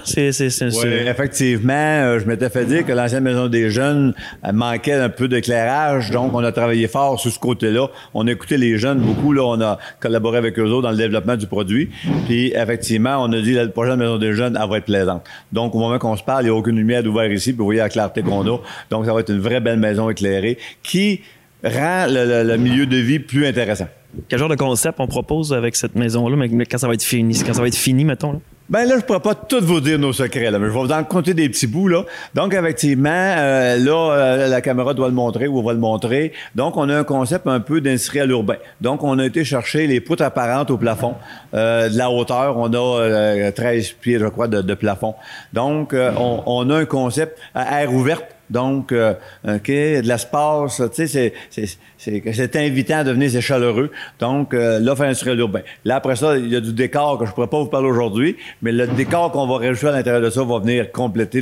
C'est, effectivement, euh, je m'étais fait dire que l'ancienne maison des jeunes elle manquait un peu d'éclairage, donc on a travaillé fort sur ce côté-là. On a écouté les jeunes beaucoup, là, on a collaboré avec eux autres dans le développement du produit. Puis effectivement, on a dit la prochaine maison des jeunes, elle va être plaisante. Donc au moment qu'on se parle, il n'y a aucune lumière d'ouvert ici, puis vous voyez la clarté qu'on a. Donc ça va être une vraie belle maison éclairée qui rend le, le- le milieu de vie plus intéressant. Quel genre de concept on propose avec cette maison-là, mais, mais quand ça va être fini? Quand ça va être fini, mettons, là? Ben là, je pourrais pas tout vous dire nos secrets, là, mais je vais vous en compter des petits bouts, là. Donc, effectivement, euh, là, euh, la caméra doit le montrer ou on va le montrer. Donc, on a un concept un peu d'industriel urbain. Donc, on a été chercher les poutres apparentes au plafond. Euh, de la hauteur, on a euh, 13 pieds, je crois, de, de plafond. Donc, euh, on, on a un concept à air ouverte. Donc, euh, OK, de l'espace, tu sais, c'est- invitant à devenir, c'est chaleureux. Donc, euh, l'offre industrielle urbain. Là, après ça, il y a du décor que je pourrais pas vous parler aujourd'hui, mais le décor qu'on va rajouter à l'intérieur de ça va venir compléter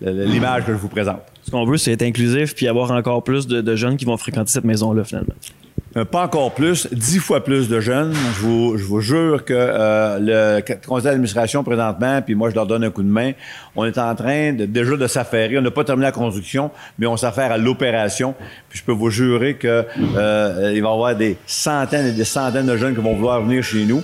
l'image que je vous présente. Ce qu'on veut, c'est être inclusif puis avoir encore plus de jeunes qui vont fréquenter cette maison-là, finalement. Euh, pas encore plus, dix fois plus de jeunes. Je vous, je vous jure que euh, le conseil d'administration présentement, puis moi je leur donne un coup de main, on est en train de, déjà de s'affairer. On n'a pas terminé la construction, mais on s'affaire à l'opération. Puis je peux vous jurer que euh, va y avoir des centaines et des centaines de jeunes qui vont vouloir venir chez nous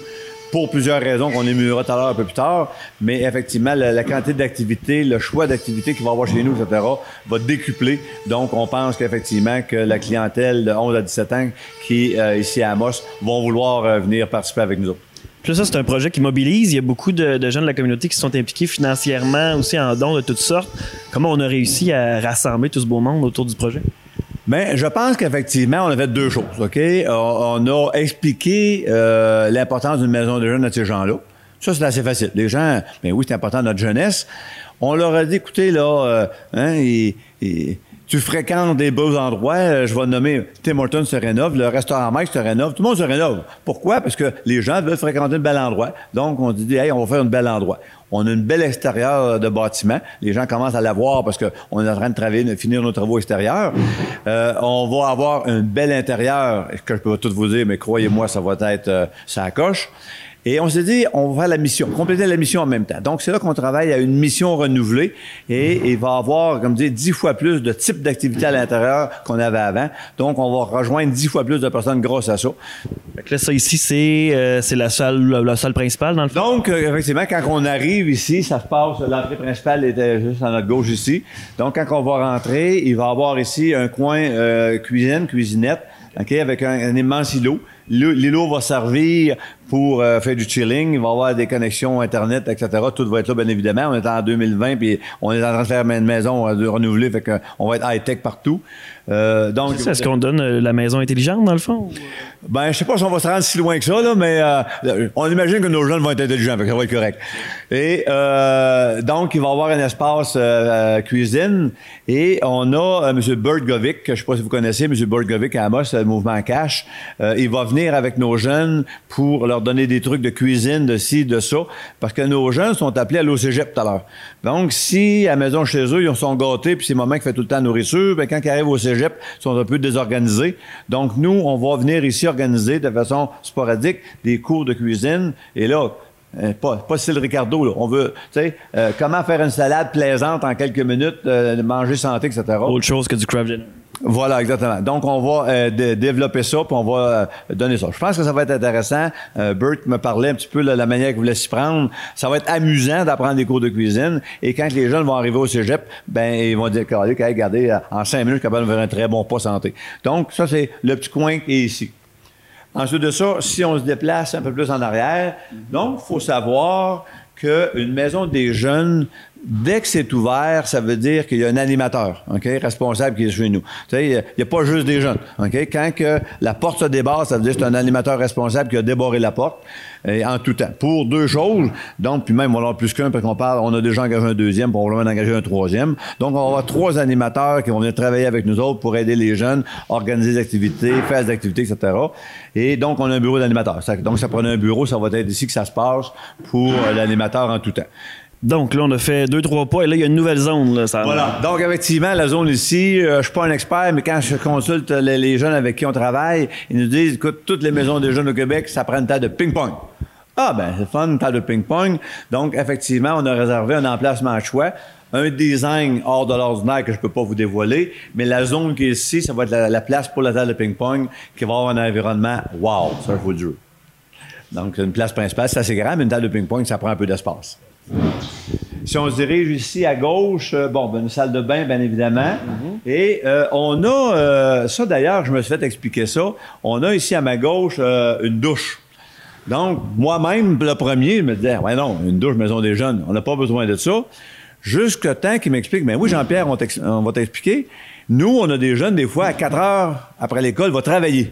pour plusieurs raisons qu'on émulera tout à l'heure un peu plus tard. Mais effectivement, la, quantité d'activités, le choix d'activités qu'il va y avoir chez nous, etc., va décupler. Donc, on pense qu'effectivement, que la clientèle de 11 à 17 ans qui est ici à Amos vont vouloir euh, venir participer avec nous autres. Puis ça, c'est un projet qui mobilise. Il y a beaucoup de, de, gens de la communauté qui sont impliqués financièrement, aussi en dons de toutes sortes. Comment on a réussi à rassembler tout ce beau monde autour du projet? Bien, je pense qu'effectivement, on a fait deux choses, OK? On, a expliqué euh, l'importance d'une maison de jeunes à ces gens-là. Ça, c'est assez facile. Les gens, bien oui, c'est important notre jeunesse. On leur a dit, écoutez, là, euh, hein, et, et, tu fréquentes des beaux endroits, euh, je vais nommer Tim Hortons se rénove, le restaurant Mike se rénove, tout le monde se rénove. Pourquoi? Parce que les gens veulent fréquenter un bel endroit. Donc, on dit, hey, on va faire un bel endroit. On a une belle extérieur de bâtiment. Les gens commencent à la voir parce qu'on est en train de travailler, de finir nos travaux extérieurs. Euh, on va avoir un bel intérieur, que je peux pas tout vous dire, mais croyez-moi, ça va être euh, ça coche. Et on s'est dit, on va faire la mission, compléter la mission en même temps. Donc, c'est là qu'on travaille à une mission renouvelée et il va avoir, comme dire, dix fois plus de types d'activités à l'intérieur qu'on avait avant. Donc, on va rejoindre dix fois plus de personnes grâce à ça. Fait que là, ça ici, c'est euh, la salle, la salle principale, dans le fond? Donc, euh, effectivement, quand on arrive ici, ça se passe, l'entrée principale était juste à notre gauche ici. Donc, quand on va rentrer, il va y avoir ici un coin euh, cuisine, cuisinette, OK, avec un, un immense îlot. L'îlot va servir pour euh, faire du chilling. Il va y avoir des connexions Internet, etc. Tout va être là, bien évidemment. On est en 2020, puis on est en train de faire une maison euh, renouvelée, fait qu'on va être high-tech partout. Euh, donc, est-ce qu'on donne euh, la maison intelligente, dans le fond? Ben, je sais pas si on va se rendre si loin que ça, là, mais euh, on imagine que nos jeunes vont être intelligents, fait que ça va être correct. Et donc, il va y avoir un espace cuisine, et on a M. Bergovic, je sais pas si vous connaissez, M. Bergovic à Amos, le mouvement Cash. il va venir avec nos jeunes pour leur donner des trucs de cuisine, de ci, de ça, parce que nos jeunes sont appelés à l'OCGEP tout à l'heure. Donc, si à la maison chez eux, ils sont gâtés, puis c'est maman qui fait tout le temps la nourriture, ben, quand ils arrivent au cégep, ils sont un peu désorganisés. Donc, nous, on va venir ici organiser de façon sporadique des cours de cuisine. Et là, euh, pas, pas style Ricardo, là. On veut, tu sais, euh, comment faire une salade plaisante en quelques minutes, euh, manger santé, etc. Autre chose que du craft. Voilà, exactement. Donc, on va euh, développer ça, puis on va euh, donner ça. Je pense que ça va être intéressant. Euh, Bert me parlait un petit peu de la manière qu'il voulait s'y prendre. Ça va être amusant d'apprendre des cours de cuisine. Et quand les jeunes vont arriver au cégep, ben ils vont dire, regardez, en cinq minutes, je suis capable de faire un très bon pas santé. Donc, ça, c'est le petit coin qui est ici. Ensuite de ça, si on se déplace un peu plus en arrière, donc, il faut savoir qu'une maison des jeunes, dès que c'est ouvert, ça veut dire qu'il y a un animateur, OK, responsable qui est chez nous. Tu sais, il n'y a pas juste des jeunes, OK? Quand que la porte se débarre, ça veut dire que c'est un animateur responsable qui a débarré la porte et en tout temps. Pour deux choses, donc, puis même, on en a plus qu'un parce qu'on parle, on a déjà engagé un deuxième, probablement engager un troisième. Donc, on va avoir trois animateurs qui vont venir travailler avec nous autres pour aider les jeunes, organiser des activités, faire des activités, etc. Et donc, on a un bureau d'animateur. Donc, ça prenait un bureau, ça va être ici que ça se passe pour l'animateur en tout temps. Donc là, on a fait deux, trois pas et là, il y a une nouvelle zone. Là, ça... Voilà. Donc, effectivement, la zone ici, euh, je suis pas un expert, mais quand je consulte les, les, jeunes avec qui on travaille, ils nous disent, écoute, toutes les maisons des jeunes au Québec, ça prend une table de ping-pong. Ah, ben, c'est fun, une table de ping-pong. Donc, effectivement, on a réservé un emplacement à choix un design hors de l'ordinaire que je peux pas vous dévoiler, mais la zone qui est ici, ça va être la, la place pour la table de ping-pong qui va avoir un environnement wow, ça, je vous le jure. Donc, une place principale, c'est assez grand, mais une table de ping-pong, ça prend un peu d'espace. Si on se dirige ici à gauche, euh, bon, ben, une salle de bain, bien évidemment. Mm-hmm. Et euh, on a, euh, ça d'ailleurs, je me suis fait expliquer ça, on a ici à ma gauche euh, une douche. Donc, moi-même, le premier, je me disais, ouais, non, une douche maison des jeunes, on n'a pas besoin de ça. Jusqu'à temps qu'il m'explique, mais oui, Jean-Pierre, on, on, va t'expliquer. Nous, on a des jeunes, des fois, à 4 heures après l'école, va travailler.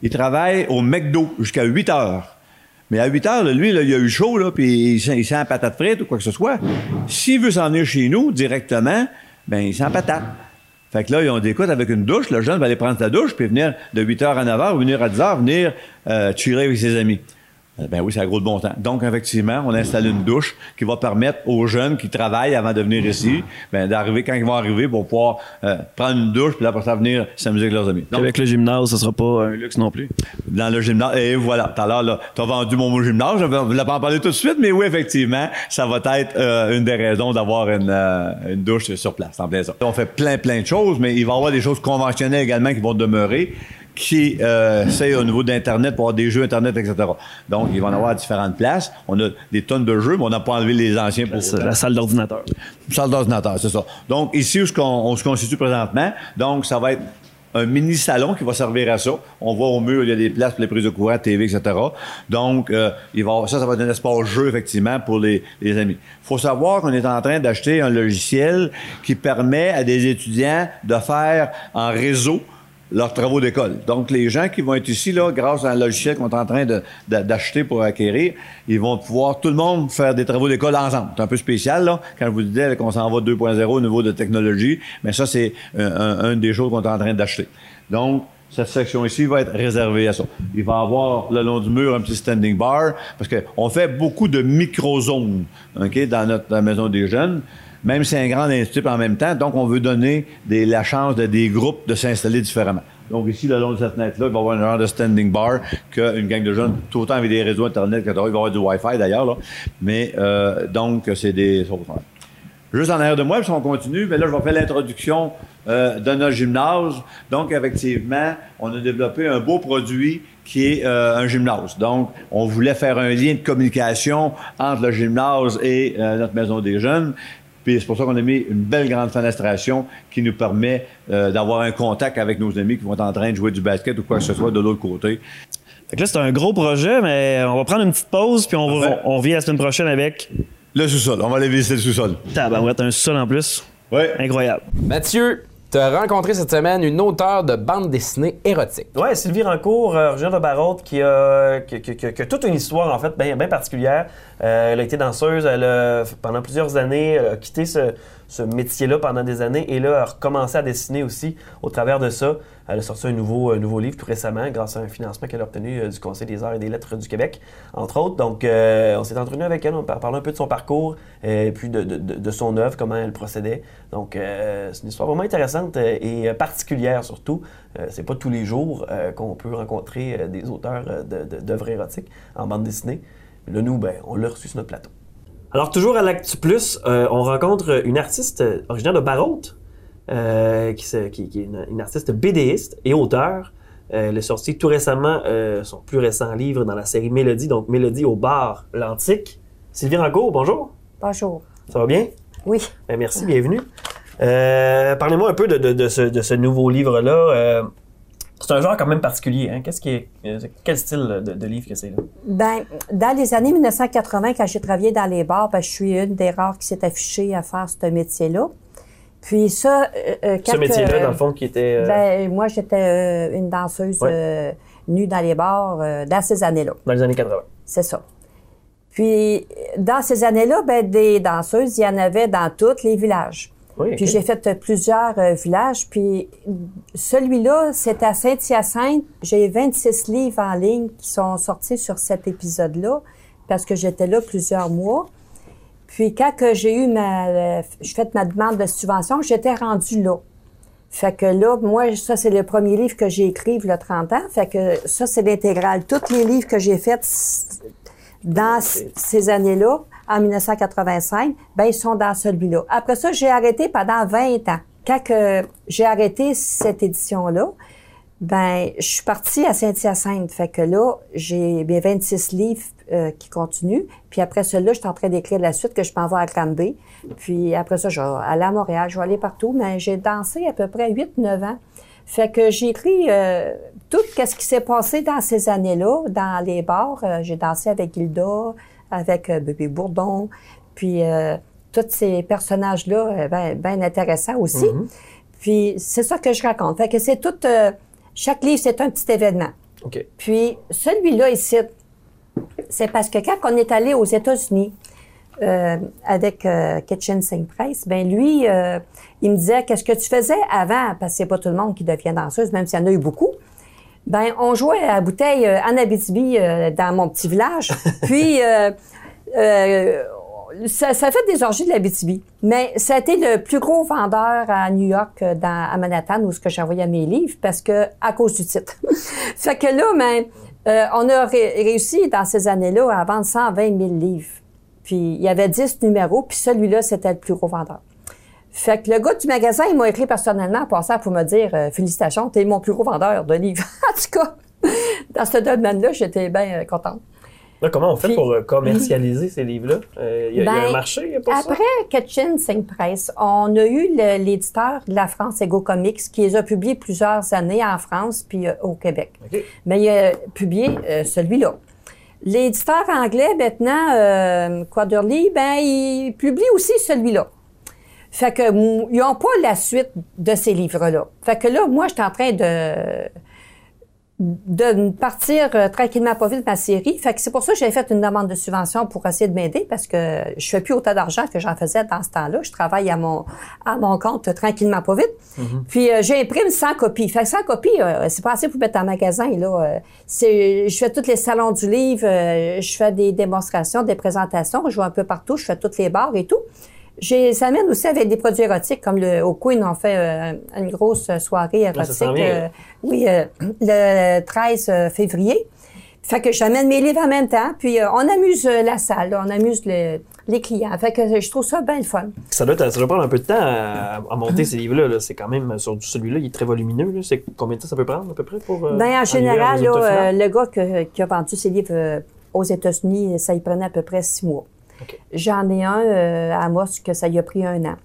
Ils travaillent au McDo jusqu'à 8 heures. Mais à 8 heures, lui, il a eu chaud, puis il sent, patate frite ou quoi que ce soit. S'il veut s'en venir chez nous directement, ben il sent patate. Fait que là, ils ont des écoute avec une douche. Le jeune va aller prendre sa douche, puis venir de 8 h à 9 h ou venir à 10 h venir euh, chiller avec ses amis. Euh, Ben oui, c'est à gros de bon temps. Donc, effectivement, on a installé une douche qui va permettre aux jeunes qui travaillent avant de venir ici, ben, d'arriver, quand ils vont arriver, pour pouvoir euh, prendre une douche, puis là, après ça, venir s'amuser avec leurs amis. Donc, Avec le gymnase, ce sera pas un luxe non plus. dans le gymnase. Et voilà, tout à l'heure, là, t'as vendu mon mot gymnase. Je ne voulais pas en parler tout de suite, mais oui, effectivement, ça va être euh, une des raisons d'avoir une, euh, une douche sur place, en plein ça. On fait plein, plein de choses, mais il va y avoir des choses conventionnelles également qui vont demeurer qui euh, c'est au niveau d'Internet pour avoir des jeux Internet, etc. Donc, il va en avoir à différentes places. On a des tonnes de jeux, mais on n'a pas enlevé les anciens pour C'est la salle d'ordinateur. salle d'ordinateur, c'est ça. Donc, ici, où on se constitue présentement, donc, ça va être un mini salon qui va servir à ça. On voit au mur, il y a des places pour les prises de courant, TV, etc. Donc, euh, il va, avoir- ça, ça va être un espace jeu, effectivement, pour les, les amis. faut savoir qu'on est en train d'acheter un logiciel qui permet à des étudiants de faire en réseau leurs travaux d'école. Donc, les gens qui vont être ici, là, grâce à un logiciel qu'on est en train d'acheter pour acquérir, ils vont pouvoir, tout le monde, faire des travaux d'école ensemble. C'est un peu spécial, là, quand je vous disais qu'on s'en va 2.0 au niveau de technologie, mais ça, c'est un, des choses qu'on est en train d'acheter. Donc, cette section ici va être réservée à ça. Il va avoir le long du mur un petit standing bar, parce qu'on fait beaucoup de micro-zones dans notre maison des jeunes. Même si c'est un grand institut en même temps, donc on veut donner la chance de des groupes de s'installer différemment. Donc ici, le long de cette fenêtre-là, il va y avoir un genre de standing bar qu'une gang de jeunes, tout autant avec des réseaux Internet, etc. Il va y avoir du Wi-Fi d'ailleurs. Mais euh, donc, c'est des... Juste en arrière de moi, puis on continue, mais là, je vais faire l'introduction euh, de notre gymnase. Donc, effectivement, on a développé un beau produit qui est euh, un gymnase. Donc, on voulait faire un lien de communication entre le gymnase et notre maison des jeunes. Puis c'est pour ça qu'on a mis une belle grande fenestration qui nous permet euh, d'avoir un contact avec nos amis qui vont être en train de jouer du basket ou quoi que ce soit de l'autre côté. Fait que là, c'est un gros projet, mais on va prendre une petite pause, puis on, va- on, la semaine prochaine avec Le sous-sol. On va aller visiter le sous-sol. Tabarouette, un sol en plus. Oui. Incroyable. Mathieu, tu as rencontré cette semaine une auteure de bande dessinée érotique. Ouais, Sylvie Rancourt, euh, originaire de Barrault, qui a, qui, a toute une histoire, en fait, bien particulière. Euh, elle a été danseuse elle a, pendant plusieurs années, quitté ce, ce métier-là pendant des années et là, a recommencé à dessiner aussi au travers de ça. Elle a sorti un nouveau, un nouveau livre tout récemment grâce à un financement qu'elle a obtenu euh, du Conseil des arts et des lettres du Québec, entre autres. Donc, euh, on s'est entretenu avec elle, on parlé un peu de son parcours et puis de, de- son œuvre, comment elle procédait. Donc, euh, c'est une histoire vraiment intéressante euh, et euh, particulière surtout. Euh, c'est pas tous les jours euh, qu'on peut rencontrer euh, des auteurs euh, de- d'œuvres érotiques en bande dessinée. Là, nous, ben, on l'a reçu sur notre plateau. Alors, toujours à l'Actu Plus, euh, on rencontre une artiste originaire de Barrault, euh, qui, se- qui- qui est une, une artiste BDiste et auteur. Euh, elle a sorti tout récemment son plus récent livre dans la série Mélodie, donc Mélodie au bar l'Antique. Sylvie Rancourt, bonjour. Bonjour. Ça va bien? Oui. Ben, merci, bienvenue. Parlez-moi un peu de, de- de ce, de ce nouveau livre-là. C'est un genre quand même particulier. Hein? Qu'est-ce qui est, euh, quel style de, de livre que c'est là? Ben, dans les années 1980, quand j'ai travaillé dans les bars, ben, je suis une des rares qui s'est affichée à faire ce métier-là. Puis ça, euh, euh, Ce métier-là, euh, dans le fond, qui était. euh, ben, moi, j'étais euh, une danseuse Ouais. euh, nue dans les bars euh, dans ces années-là. dans les années 80. C'est ça. Puis, dans ces années-là, ben, des danseuses, il y en avait dans tous les villages. Oui, Puis j'ai fait euh, plusieurs euh, villages. Puis celui-là, c'était à Saint-Hyacinthe. J'ai 26 livres en ligne qui sont sortis sur cet épisode-là parce que j'étais là plusieurs mois. Puis quand que j'ai eu ma... euh, j'ai fait ma demande de subvention, j'étais rendue là. Fait que là, moi, ça, c'est le premier livre que j'ai écrit il y a 30 ans. Fait que ça, c'est l'intégrale. Tous les livres que j'ai faits dans ces années-là, en 1985, ben, ils sont dans celui-là. Après ça, j'ai arrêté pendant 20 ans. Quand que j'ai arrêté cette édition-là, ben, je suis partie à Saint-Hyacinthe. Fait que là, j'ai mes 26 livres euh, qui continuent. Puis après cela, je suis en train d'écrire la suite que je m'en vais à Granby. Puis après ça, je vais aller à Montréal, je vais aller partout. Mais j'ai dansé à peu près 8-9 ans. Fait que j'ai écrit euh, tout ce qui s'est passé dans ces années-là, dans les bars. Euh, j'ai dansé avec Gilda, avec euh, Bébé Bourdon, puis euh, tous ces personnages-là, euh, ben, ben intéressants aussi. Puis c'est ça que je raconte. Fait que c'est tout... euh, chaque livre, c'est un petit événement. Puis celui-là ici, c'est parce que quand on est allé aux États-Unis euh, avec euh, Kitchen Sink Price, ben lui, euh, il me disait qu'est-ce que tu faisais avant, parce que c'est pas tout le monde qui devient danseuse, même s'il y en a eu beaucoup. Ben, on jouait à la bouteille euh, en Abitibi euh, dans mon petit village. (laughs) Puis, euh, euh, ça, ça fait des orgies de l'Abitibi. Mais ça a été le plus gros vendeur à New York, euh, dans, à Manhattan, où ce que j'envoyais mes livres, parce que à cause du titre. (laughs) fait que là, ben, euh, on a ré- réussi dans ces années-là à vendre 120 000 livres. Puis il y avait 10 numéros, puis celui-là, c'était le plus gros vendeur. Fait que le gars du magasin, il m'a écrit personnellement en passant pour me dire euh, Félicitations, t'es mon plus gros vendeur de livres. (laughs) en tout cas, dans ce domaine-là, j'étais bien euh, contente. Là, comment on fait Puis- pour euh, commercialiser ces livres-là? Euh, Il y, a- il y a Ben, un marché pour ça? Après Ketchin Sing Press, on a eu l'éditeur de la France Ego Comics qui les a publiés plusieurs années en France puis euh, au Québec. Mais il a publié euh, celui-là. L'éditeur anglais, maintenant, euh, Quarterly, ben, il publie aussi celui-là. Fait que, ils n'ont pas la suite de ces livres-là. Fait que là, moi, j'étais en train de, de partir euh, tranquillement pas vite ma série. Fait que c'est pour ça que j'ai fait une demande de subvention pour essayer de m'aider parce que je fais plus autant d'argent que j'en faisais dans ce temps-là. Je travaille à mon, à mon compte euh, tranquillement pas vite. Puis euh, j'imprime 100 copies. Fait que 100 copies, euh, c'est pas assez pour mettre en magasin. Là. C'est, je fais tous les salons du livre, je fais des démonstrations, des présentations, je vais un peu partout, je fais toutes les bars et tout. J'ai, ça mène aussi avec des produits érotiques, comme le, au Queen, on fait euh, une grosse soirée érotique. euh, oui, euh, le 13 février. Fait que j'amène mes livres en même temps, puis euh, on amuse euh, la salle, là, on amuse le- les clients. Fait que je trouve ça bien le fun. Ça doit, ça doit prendre un peu de temps à, à monter ces livres-là. là. C'est quand même, sur celui-là, il est très volumineux. là. C'est combien de temps ça peut prendre à peu près pour. euh, Ben, en général, là, euh, le gars que- qui a vendu ses livres euh, aux États-Unis, ça y prenait à peu près six mois. J'en ai un euh, à Amos que ça y a pris un an.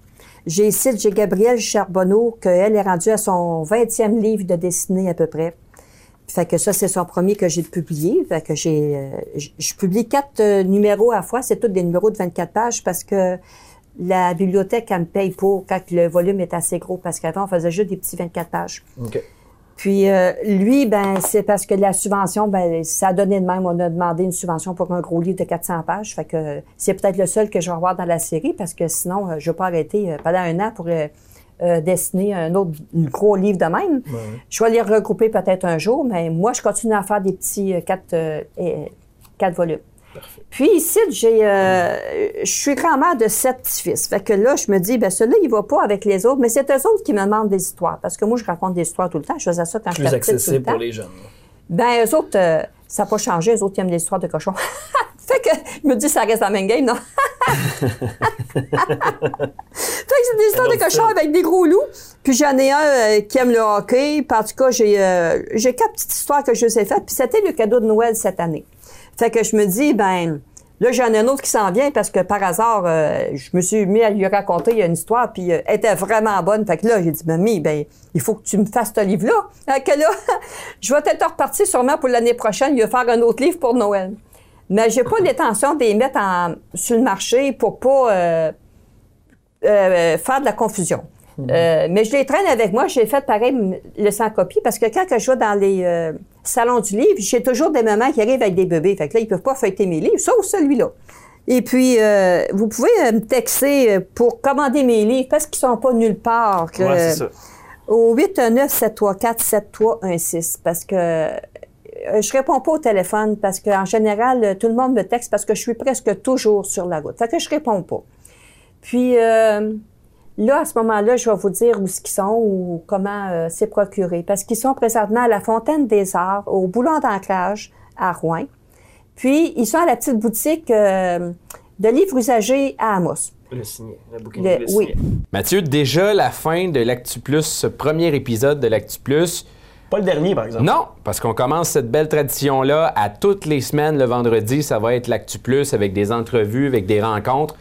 J'ai ici, j'ai Gabrielle Charbonneau, qu'elle est rendue à son 20e livre de dessinée à peu près. Fait que ça, c'est son premier que j'ai publié. Fait que j'ai, euh, je publie quatre euh, numéros à la fois. C'est tous des numéros de 24 pages parce que la bibliothèque, elle me paye pour quand le volume est assez gros. Parce qu'avant, on faisait juste des petits 24 pages. Puis euh, lui, ben c'est parce que la subvention, ben ça a donné de même. On a demandé une subvention pour un gros livre de 400 pages. Fait que c'est peut-être le seul que je vais avoir dans la série parce que sinon, euh, je vais pas arrêter euh, pendant un an pour euh, euh, dessiner un autre gros livre de même. Je vais les regrouper peut-être un jour, mais moi, je continue à faire des petits euh, quatre, euh, euh, quatre volumes. Puis ici, j'ai, euh, je suis grand-mère de sept petits-fils. Fait que là, je me dis, ben celui-là, il va pas avec les autres, mais c'est eux autres qui me demandent des histoires. Parce que moi, je raconte des histoires tout le temps. Je faisais ça quand Plus tout le accessible temps. pour les jeunes. Ben, eux autres, euh, ça n'a pas changé. Eux autres, ils aiment les histoires de cochons. (laughs) fait que, je me dis, ça reste la même game, non? (laughs) fait que c'est des histoires de cochons avec des gros loups. Puis j'en ai un euh, qui aime le hockey. Puis en tout cas, j'ai, j'ai quatre petites histoires que je sais faites. Puis c'était le cadeau de Noël cette année. Fait que je me dis, ben, là, j'en ai un autre qui s'en vient parce que par hasard, euh, je me suis mis à lui raconter une histoire, puis euh, elle était vraiment bonne. Fait que là, j'ai dit, mamie, ben, il faut que tu me fasses ce livre-là. Fait que là, (laughs) je vais peut-être repartir sûrement pour l'année prochaine, va faire un autre livre pour Noël. Mais j'ai pas l'intention de les mettre sur le marché pour pas euh, faire de la confusion. Euh, mais je les traîne avec moi. J'ai fait pareil le sans copie parce que quand que je vais dans les euh, salons du livre, j'ai toujours des mamans qui arrivent avec des bébés. Fait que là, ils peuvent pas feuilleter mes livres, sauf celui-là. Et puis, euh, vous pouvez euh, me texter euh, pour commander mes livres parce qu'ils sont pas nulle part. que- Ouais, c'est ça. au 819-734-7316 parce que je réponds pas au téléphone parce qu'en général, tout le monde me texte parce que je suis presque toujours sur la route. Fait que je réponds pas. Puis euh, là, à ce moment-là, je vais vous dire où ce qu'ils sont ou comment euh, c'est procuré. Parce qu'ils sont présentement à la Fontaine des Arts, au Boulon d'Ancrage, à Rouen. Puis, ils sont à la petite boutique euh, de livres usagés à Amos. Le signé. Le bouquin Le- le oui. signé. Mathieu, déjà la fin de l'Actu Plus, ce premier épisode de l'Actu Plus. Pas le dernier, par exemple. Non, parce qu'on commence cette belle tradition-là à toutes les semaines, le vendredi, ça va être l'Actu Plus avec des entrevues, avec des rencontres.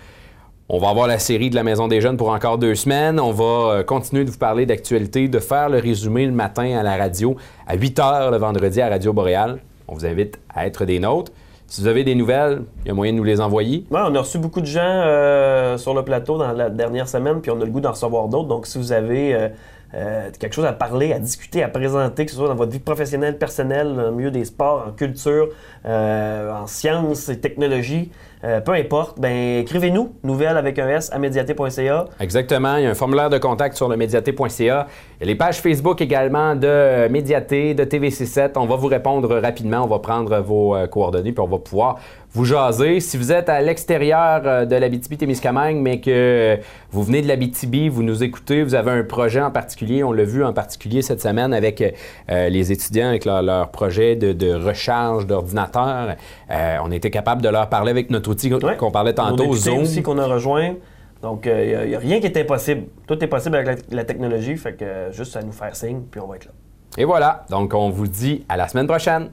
On va avoir la série de la Maison des Jeunes pour encore deux semaines. On va euh, continuer de vous parler d'actualité, de faire le résumé le matin à la radio, à 8 h le vendredi à Radio Boréal. On vous invite à être des nôtres. Si vous avez des nouvelles, il y a moyen de nous les envoyer. On a reçu beaucoup de gens euh, sur le plateau dans la dernière semaine, puis on a le goût d'en recevoir d'autres. Donc, si vous avez euh, euh, quelque chose à parler, à discuter, à présenter, que ce soit dans votre vie professionnelle, personnelle, dans le milieu des sports, en culture, euh, en sciences et technologies, euh, peu importe, ben écrivez-nous, nouvelle avec un S à médiaté.ca. Exactement. Il y a un formulaire de contact sur le médiaté.ca. Les pages Facebook également de Médiaté, de TVC7. On va vous répondre rapidement. On va prendre vos coordonnées puis on va pouvoir vous jaser. Si vous êtes à l'extérieur euh, de l'Abitibi-Témiscamingue, mais que euh, vous venez de l'Abitibi, vous nous écoutez, vous avez un projet en particulier, on l'a vu en particulier cette semaine avec euh, les étudiants, avec leur, leur projet de, de recharge d'ordinateur. Euh, on était capable de leur parler avec notre outil Ouais. qu'on parlait tantôt, Zoom. aussi qu'on a rejoint. Donc, il n'y a, rien qui est impossible. Tout est possible avec la, la technologie, fait que juste à nous faire signe, puis on va être là. Et voilà. Donc, on vous dit à la semaine prochaine.